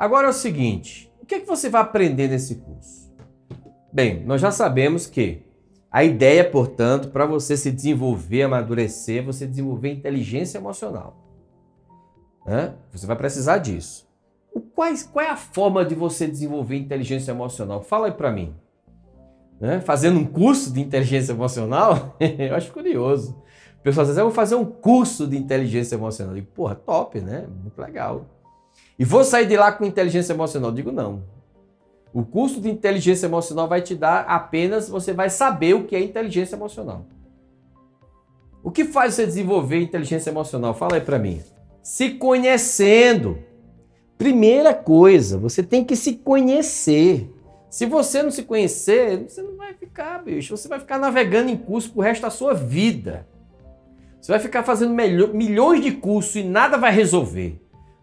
Agora é o seguinte: o que, é que você vai aprender nesse curso? Bem, nós já sabemos que a ideia, portanto, para você se desenvolver, amadurecer, você desenvolver inteligência emocional. Você vai precisar disso. O, quais, qual é a forma de você desenvolver inteligência emocional? Fala aí para mim. Né? Fazendo um curso de inteligência emocional? eu acho curioso. O pessoal diz, eu vou fazer um curso de inteligência emocional. Digo, porra, top, né? Muito legal. E vou sair de lá com inteligência emocional? Eu digo, não. O curso de inteligência emocional vai te dar apenas, você vai saber o que é inteligência emocional. O que faz você desenvolver inteligência emocional? Fala aí para mim. Se conhecendo. Primeira coisa, você tem que se conhecer. Se você não se conhecer, você não vai ficar, bicho. Você vai ficar navegando em curso pro resto da sua vida. Você vai ficar fazendo milhões de cursos e nada vai resolver.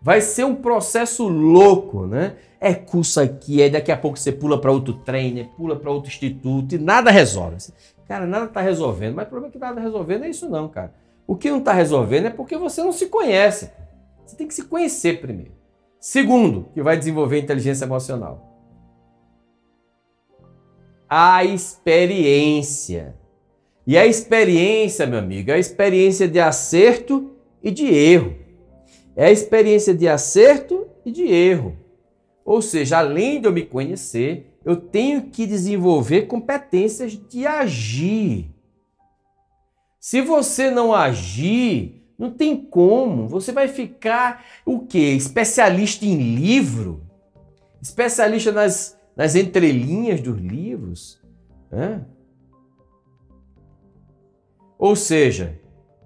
Vai ser um processo louco, né? É curso aqui, aí daqui a pouco você pula para outro trainer, pula para outro instituto e nada resolve. Cara, nada está resolvendo. Mas o problema é que nada resolvendo é isso não, cara. O que não está resolvendo é porque você não se conhece. Você tem que se conhecer primeiro. Segundo, que vai desenvolver inteligência emocional. A experiência. E a experiência, meu amigo, é a experiência de acerto e de erro. É a experiência de acerto e de erro. Ou seja, além de eu me conhecer, eu tenho que desenvolver competências de agir. Se você não agir, não tem como. Você vai ficar o quê? Especialista em livro? Especialista nas, nas entrelinhas dos livros? Ou seja,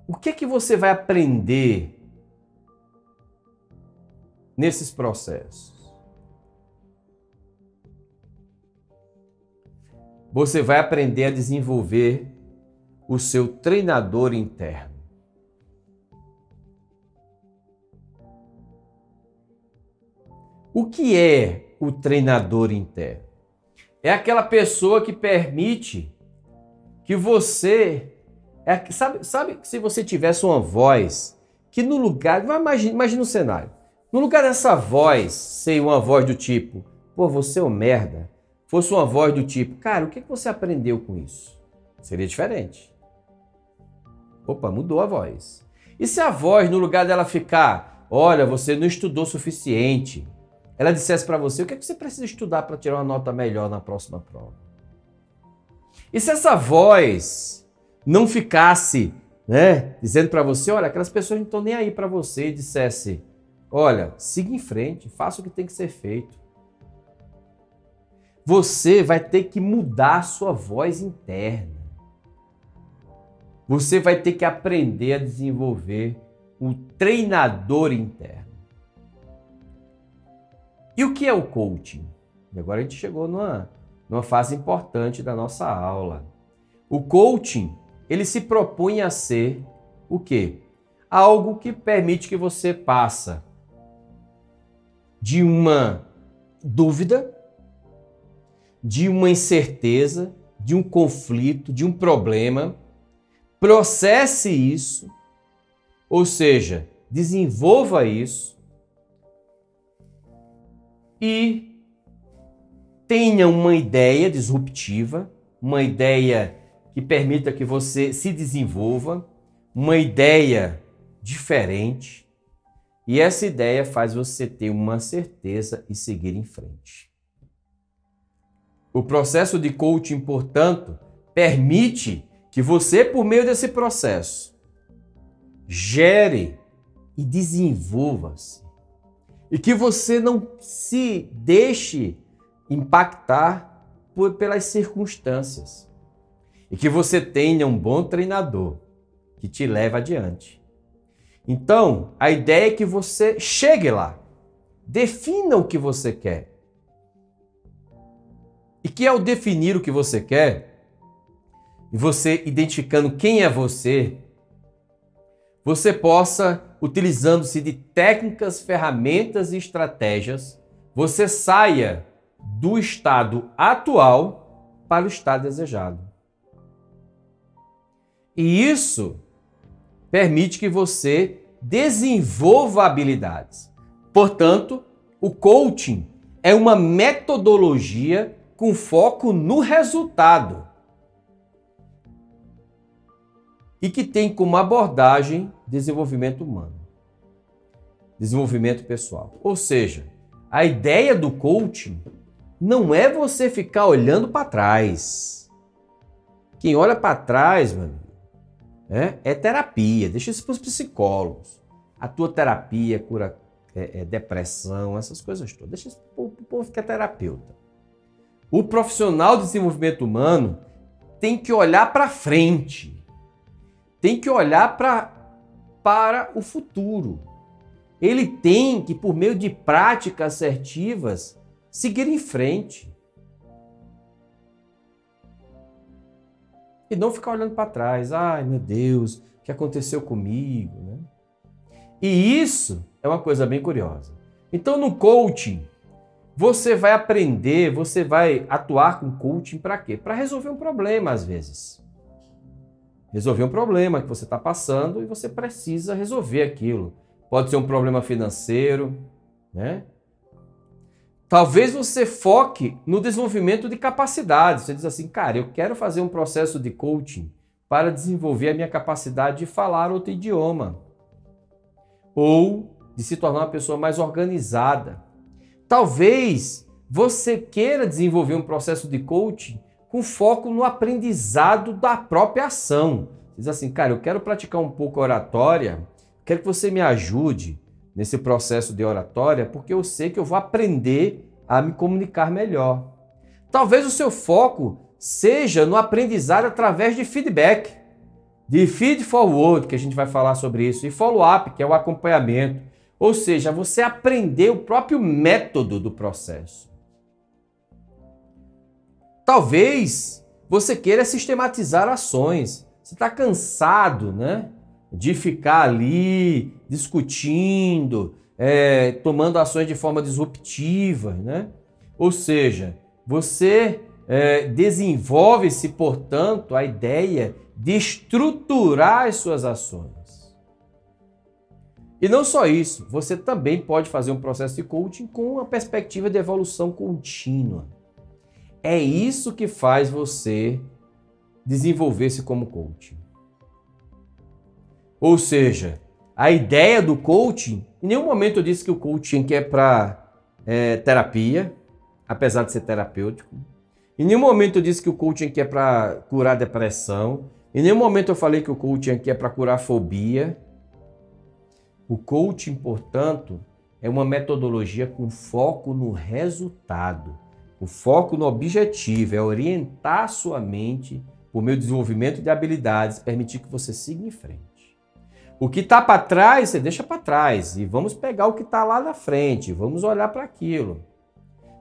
o que é que você vai aprender nesses processos? Você vai aprender a desenvolver o seu treinador interno. O que é o treinador interno? É aquela pessoa que permite que você. É, sabe, sabe se você tivesse uma voz que no lugar. Imagina, imagina um cenário. No lugar dessa voz ser uma voz do tipo, pô, você é um merda, fosse uma voz do tipo, cara, o que você aprendeu com isso? Seria diferente. Opa, mudou a voz. E se a voz, no lugar dela ficar, olha, você não estudou suficiente, ela dissesse para você o que, é que você precisa estudar para tirar uma nota melhor na próxima prova? E se essa voz não ficasse, né, dizendo para você, olha, aquelas pessoas não estão nem aí para você, e dissesse, olha, siga em frente, faça o que tem que ser feito. Você vai ter que mudar a sua voz interna. Você vai ter que aprender a desenvolver um treinador interno. E o que é o coaching? E agora a gente chegou numa, numa fase importante da nossa aula. O coaching, ele se propõe a ser o quê? Algo que permite que você passa de uma dúvida, de uma incerteza, de um conflito, de um problema, processe isso, ou seja, desenvolva isso e tenha uma ideia disruptiva, uma ideia que permita que você se desenvolva, uma ideia diferente. E essa ideia faz você ter uma certeza e seguir em frente. O processo de coaching, portanto, permite que você, por meio desse processo, gere e desenvolva-se. E que você não se deixe impactar por, pelas circunstâncias. E que você tenha um bom treinador que te leve adiante. Então, a ideia é que você chegue lá. Defina o que você quer. E que ao definir o que você quer, e você identificando quem é você, você possa, utilizando-se de técnicas, ferramentas e estratégias, você saia do estado atual para o estado desejado. E isso permite que você desenvolva habilidades. Portanto, o coaching é uma metodologia com foco no resultado e que tem como abordagem desenvolvimento humano, desenvolvimento pessoal. Ou seja, a ideia do coaching não é você ficar olhando para trás. Quem olha para trás, mano, é, é, terapia. Deixa isso para os psicólogos. A tua terapia cura é, é, depressão, essas coisas todas. Deixa isso para o povo que é terapeuta. O profissional de desenvolvimento humano tem que olhar para frente, tem que olhar pra, para o futuro. Ele tem que, por meio de práticas assertivas, seguir em frente. E não ficar olhando para trás. Ai, meu Deus, o que aconteceu comigo? Né? E isso é uma coisa bem curiosa. Então, no coaching, você vai aprender, você vai atuar com coaching para quê? Para resolver um problema, às vezes. Resolver um problema que você está passando e você precisa resolver aquilo. Pode ser um problema financeiro, né? Talvez você foque no desenvolvimento de capacidades. Você diz assim, cara, eu quero fazer um processo de coaching para desenvolver a minha capacidade de falar outro idioma. Ou de se tornar uma pessoa mais organizada. Talvez você queira desenvolver um processo de coaching com foco no aprendizado da própria ação. Diz assim, cara, eu quero praticar um pouco oratória, quero que você me ajude nesse processo de oratória, porque eu sei que eu vou aprender a me comunicar melhor. Talvez o seu foco seja no aprendizado através de feedback, de feed forward, que a gente vai falar sobre isso, e follow-up, que é o acompanhamento. Ou seja, você aprender o próprio método do processo. Talvez você queira sistematizar ações. Você está cansado, né? De ficar ali discutindo, é, tomando ações de forma disruptiva, né? Ou seja, você é, desenvolve-se, portanto, a ideia de estruturar as suas ações. E não só isso, você também pode fazer um processo de coaching com uma perspectiva de evolução contínua. É isso que faz você desenvolver-se como coaching. Ou seja, a ideia do coaching, em nenhum momento eu disse que o coaching é para é, terapia, apesar de ser terapêutico. Em nenhum momento eu disse que o coaching é para curar depressão. Em nenhum momento eu falei que o coaching é para curar fobia. O coaching, portanto, é uma metodologia com foco no resultado, o foco no objetivo, é orientar a sua mente por meio do desenvolvimento de habilidades, permitir que você siga em frente. O que está para trás, você deixa para trás e vamos pegar o que está lá na frente, vamos olhar para aquilo.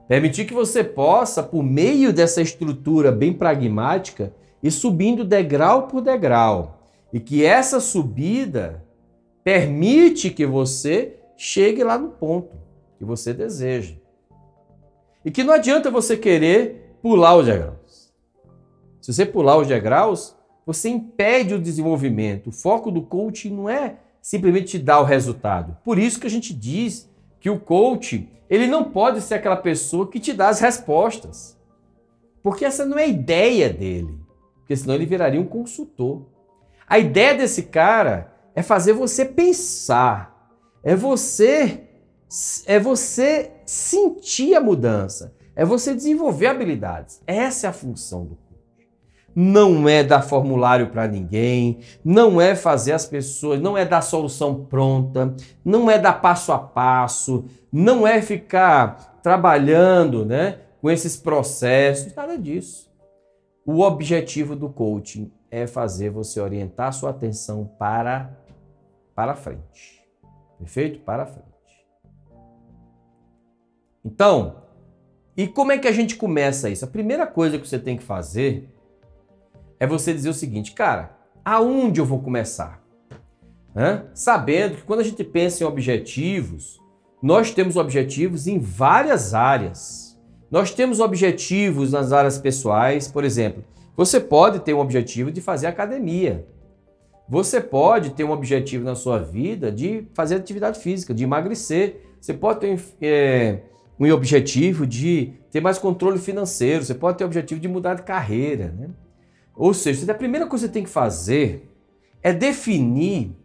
Permitir que você possa, por meio dessa estrutura bem pragmática, ir subindo degrau por degrau. E que essa subida permite que você chegue lá no ponto que você deseja. E que não adianta você querer pular os degraus. Se você pular os degraus, você impede o desenvolvimento. O foco do coaching não é simplesmente te dar o resultado. Por isso que a gente diz que o coach, ele não pode ser aquela pessoa que te dá as respostas. Porque essa não é a ideia dele. Porque senão ele viraria um consultor. A ideia desse cara é fazer você pensar. É você é você sentir a mudança. É você desenvolver habilidades. Essa é a função do não é dar formulário para ninguém, não é fazer as pessoas, não é dar solução pronta, não é dar passo a passo, não é ficar trabalhando né, com esses processos, nada disso. O objetivo do coaching é fazer você orientar sua atenção para, para frente. Perfeito? Para frente. Então, e como é que a gente começa isso? A primeira coisa que você tem que fazer é você dizer o seguinte, cara, aonde eu vou começar? Hã? Sabendo que quando a gente pensa em objetivos, nós temos objetivos em várias áreas. Nós temos objetivos nas áreas pessoais, por exemplo, você pode ter um objetivo de fazer academia. Você pode ter um objetivo na sua vida de fazer atividade física, de emagrecer. você pode ter é, um objetivo de ter mais controle financeiro, você pode ter o objetivo de mudar de carreira. Né? Ou seja, a primeira coisa que você tem que fazer é definir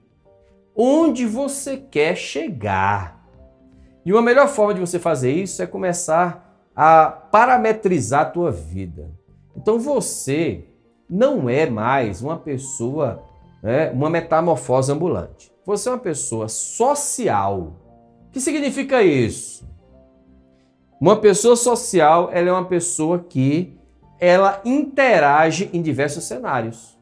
onde você quer chegar. E uma melhor forma de você fazer isso é começar a parametrizar a tua vida. Então você não é mais uma pessoa, né, uma metamorfose ambulante. Você é uma pessoa social. O que significa isso? Uma pessoa social, ela é uma pessoa que ela interage em diversos cenários.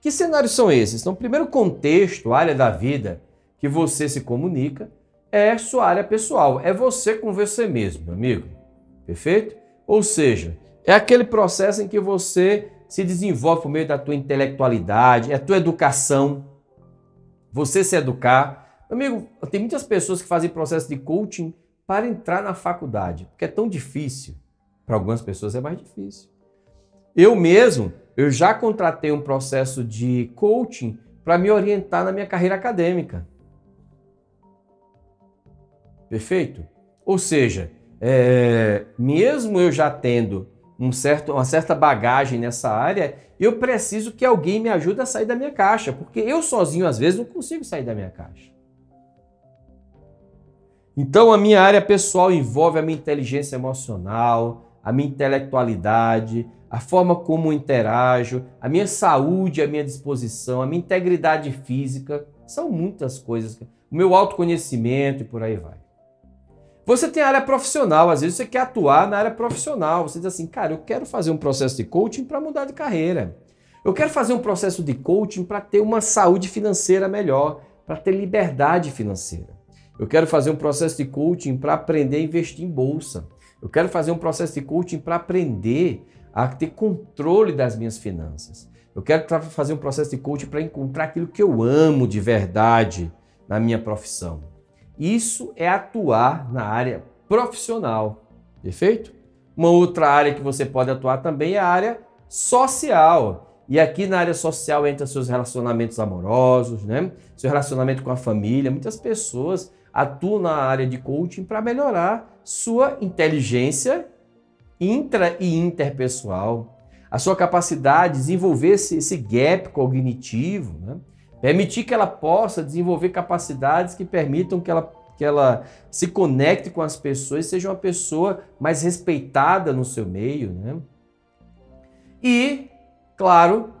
Que cenários são esses? Então, primeiro contexto, área da vida que você se comunica é sua área pessoal, é você com você mesmo, meu amigo. Perfeito? Ou seja, é aquele processo em que você se desenvolve por meio da tua intelectualidade, é a tua educação, você se educar. Amigo, tem muitas pessoas que fazem processo de coaching para entrar na faculdade, porque é tão difícil. Para algumas pessoas é mais difícil. Eu mesmo, eu já contratei um processo de coaching para me orientar na minha carreira acadêmica. Perfeito? Ou seja, é, mesmo eu já tendo um certo, uma certa bagagem nessa área, eu preciso que alguém me ajude a sair da minha caixa, porque eu sozinho às vezes não consigo sair da minha caixa. Então a minha área pessoal envolve a minha inteligência emocional, a minha intelectualidade, a forma como interajo, a minha saúde, a minha disposição, a minha integridade física, são muitas coisas. O meu autoconhecimento e por aí vai. Você tem a área profissional, às vezes você quer atuar na área profissional. Você diz assim, cara, eu quero fazer um processo de coaching para mudar de carreira. Eu quero fazer um processo de coaching para ter uma saúde financeira melhor, para ter liberdade financeira. Eu quero fazer um processo de coaching para aprender a investir em bolsa. Eu quero fazer um processo de coaching para aprender a ter controle das minhas finanças. Eu quero fazer um processo de coaching para encontrar aquilo que eu amo de verdade na minha profissão. Isso é atuar na área profissional, perfeito? Uma outra área que você pode atuar também é a área social. E aqui na área social entra seus relacionamentos amorosos, né? Seu relacionamento com a família. Muitas pessoas atuam na área de coaching para melhorar sua inteligência intra e interpessoal, a sua capacidade de desenvolver esse, esse gap cognitivo, né? Permitir que ela possa desenvolver capacidades que permitam que ela, que ela se conecte com as pessoas, seja uma pessoa mais respeitada no seu meio. Né? E, claro,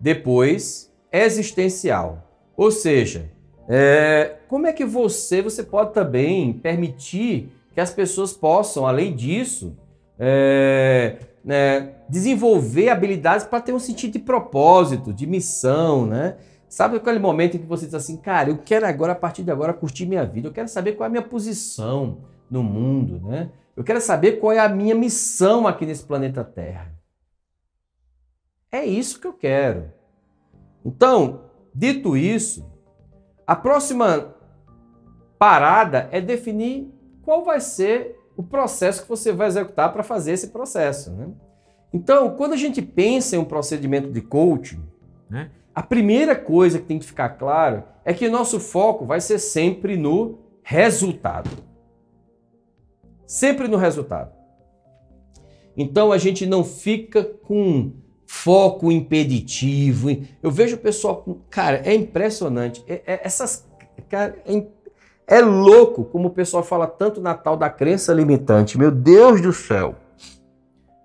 depois, existencial. Ou seja, é, como é que você, você pode também permitir que as pessoas possam, além disso, é, né, desenvolver habilidades para ter um sentido de propósito, de missão, né? Sabe aquele momento em que você diz assim, cara, eu quero agora, a partir de agora, curtir minha vida, eu quero saber qual é a minha posição no mundo, né? Eu quero saber qual é a minha missão aqui nesse planeta Terra. É isso que eu quero. Então, dito isso, a próxima parada é definir qual vai ser o processo que você vai executar para fazer esse processo. Né? Então, quando a gente pensa em um procedimento de coaching, né, a primeira coisa que tem que ficar claro é que nosso foco vai ser sempre no resultado. Sempre no resultado. Então a gente não fica com foco impeditivo. Eu vejo o pessoal. Cara, é impressionante. É, é, essas. Cara, é, é louco como o pessoal fala tanto na tal da crença limitante. Meu Deus do céu.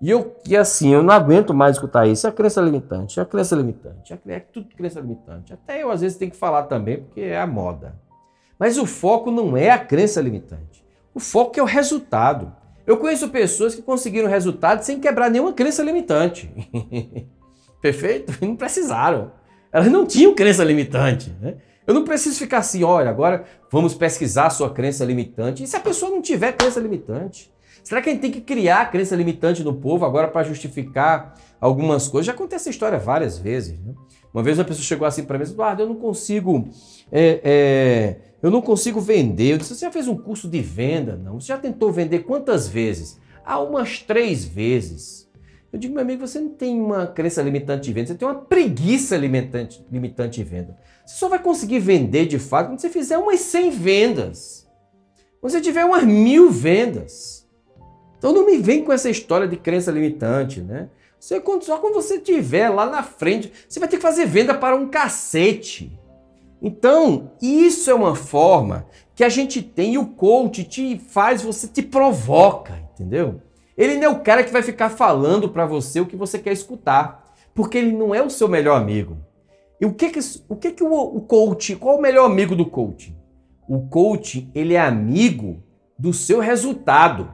E eu, e assim, eu não aguento mais escutar isso. É a crença limitante, é a crença limitante, é, é tudo crença limitante. Até eu às vezes tenho que falar também, porque é a moda. Mas o foco não é a crença limitante. O foco é o resultado. Eu conheço pessoas que conseguiram resultado sem quebrar nenhuma crença limitante. Perfeito? Não precisaram. Elas não tinham crença limitante. Né? Eu não preciso ficar assim, olha, agora vamos pesquisar a sua crença limitante. E se a pessoa não tiver crença limitante? Será que a gente tem que criar crença limitante no povo agora para justificar algumas coisas? Já acontece essa história várias vezes. Né? Uma vez uma pessoa chegou assim para mim e disse, Eduardo, eu não consigo, é, é, eu não consigo vender. Eu disse, você já fez um curso de venda? Não. Você já tentou vender quantas vezes? Ah, umas três vezes. Eu digo, meu amigo, você não tem uma crença limitante de venda, você tem uma preguiça limitante, limitante de venda. Você só vai conseguir vender de fato quando você fizer umas 100 vendas. Quando você tiver umas mil vendas. Então não me vem com essa história de crença limitante, né? Você, só quando você tiver lá na frente, você vai ter que fazer venda para um cacete. Então, isso é uma forma que a gente tem e o coach te faz, você te provoca, entendeu? Ele não é o cara que vai ficar falando para você o que você quer escutar, porque ele não é o seu melhor amigo. E o que que o que que o, coach, qual é o melhor amigo do coach? O coach, ele é amigo do seu resultado.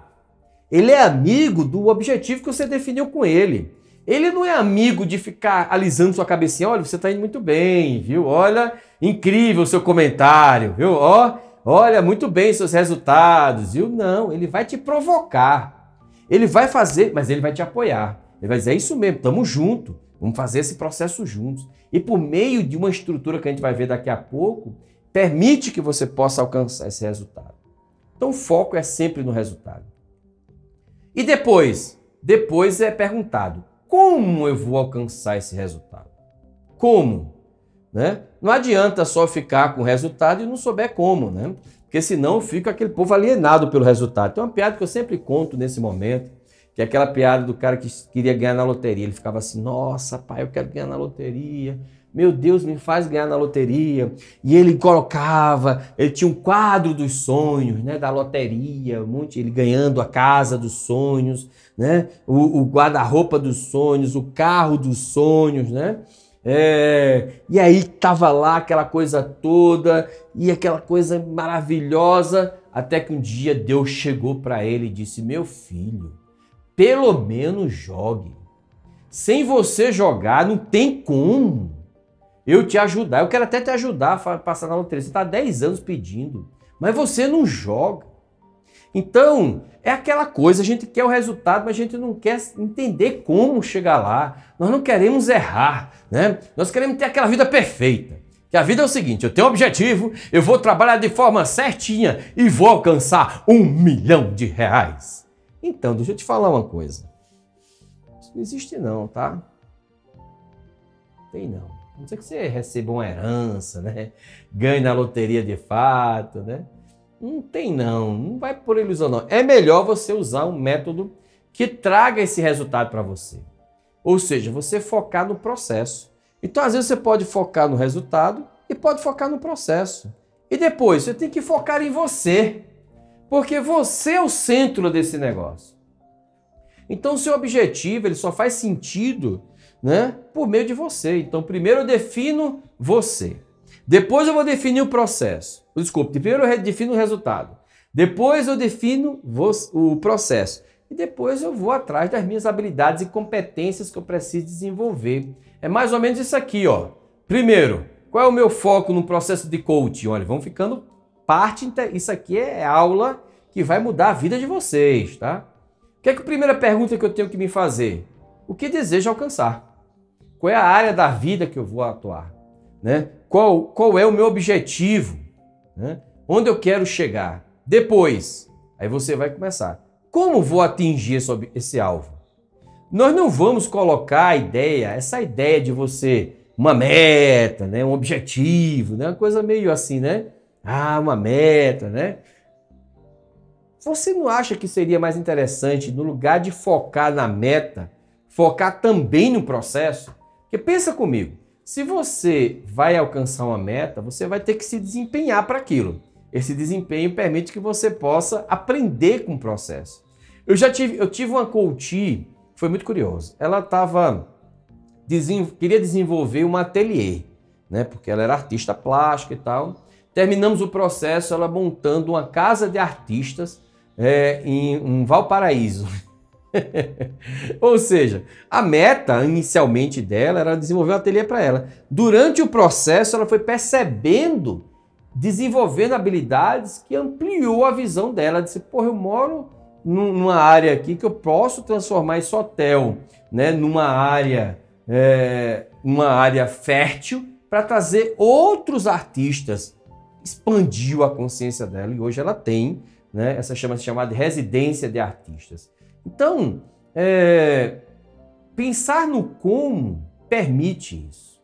Ele é amigo do objetivo que você definiu com ele. Ele não é amigo de ficar alisando sua cabecinha. Olha, você está indo muito bem, viu? Olha, incrível o seu comentário, viu? Ó, olha, muito bem seus resultados, viu? Não, ele vai te provocar. Ele vai fazer, mas ele vai te apoiar. Ele vai dizer, é isso mesmo, estamos juntos. Vamos fazer esse processo juntos. E por meio de uma estrutura que a gente vai ver daqui a pouco, permite que você possa alcançar esse resultado. Então o foco é sempre no resultado. E depois? Depois é perguntado: como eu vou alcançar esse resultado? Como? Né? Não adianta só ficar com o resultado e não souber como, né? Porque senão fica aquele povo alienado pelo resultado. Tem uma piada que eu sempre conto nesse momento, que é aquela piada do cara que queria ganhar na loteria. Ele ficava assim: Nossa, pai, eu quero ganhar na loteria. Meu Deus, me faz ganhar na loteria. E ele colocava, ele tinha um quadro dos sonhos, né, da loteria, monte, ele ganhando a casa dos sonhos, né, o, o guarda-roupa dos sonhos, o carro dos sonhos, né. É, e aí tava lá aquela coisa toda e aquela coisa maravilhosa, até que um dia Deus chegou para ele e disse: Meu filho, pelo menos jogue. Sem você jogar, não tem como eu te ajudar. Eu quero até te ajudar a passar na loteria. Você está 10 anos pedindo, mas você não joga. Então, é aquela coisa, a gente quer o resultado, mas a gente não quer entender como chegar lá. Nós não queremos errar, né? Nós queremos ter aquela vida perfeita. Que a vida é o seguinte: eu tenho um objetivo, eu vou trabalhar de forma certinha e vou alcançar um milhão de reais. Então, deixa eu te falar uma coisa. Isso não existe não, tá? Tem não. Não sei que você receba uma herança, né? Ganhe na loteria de fato, né? Não tem não, não vai por ilusão não. É melhor você usar um método que traga esse resultado para você. Ou seja, você focar no processo. Então, às vezes você pode focar no resultado e pode focar no processo. E depois, você tem que focar em você. Porque você é o centro desse negócio. Então, seu objetivo ele só faz sentido né, por meio de você. Então, primeiro eu defino você. Depois eu vou definir o processo. Desculpe, primeiro eu defino o resultado. Depois eu defino o processo. E depois eu vou atrás das minhas habilidades e competências que eu preciso desenvolver. É mais ou menos isso aqui, ó. Primeiro, qual é o meu foco no processo de coaching? Olha, vão ficando parte. Isso aqui é aula que vai mudar a vida de vocês, tá? O que é que a primeira pergunta que eu tenho que me fazer? O que desejo alcançar? Qual é a área da vida que eu vou atuar? Né? Qual, qual é o meu objetivo? Né? Onde eu quero chegar? Depois, aí você vai começar. Como vou atingir esse, esse alvo? Nós não vamos colocar a ideia, essa ideia de você, uma meta, né? um objetivo, né? uma coisa meio assim, né? Ah, uma meta, né? Você não acha que seria mais interessante, no lugar de focar na meta, focar também no processo? Porque pensa comigo, se você vai alcançar uma meta, você vai ter que se desempenhar para aquilo. Esse desempenho permite que você possa aprender com o processo. Eu já tive, eu tive uma coach, foi muito curioso. Ela estava queria desenvolver um ateliê, né? Porque ela era artista plástica e tal. Terminamos o processo, ela montando uma casa de artistas é, em um Valparaíso. Ou seja, a meta inicialmente dela era desenvolver um ateliê para ela. Durante o processo, ela foi percebendo, desenvolvendo habilidades que ampliou a visão dela. Ela disse: Porra, eu moro numa área aqui que eu posso transformar esse hotel né, numa área, é, uma área fértil para trazer outros artistas. Expandiu a consciência dela e hoje ela tem né, essa chama chamada residência de artistas. Então, é, pensar no como permite isso.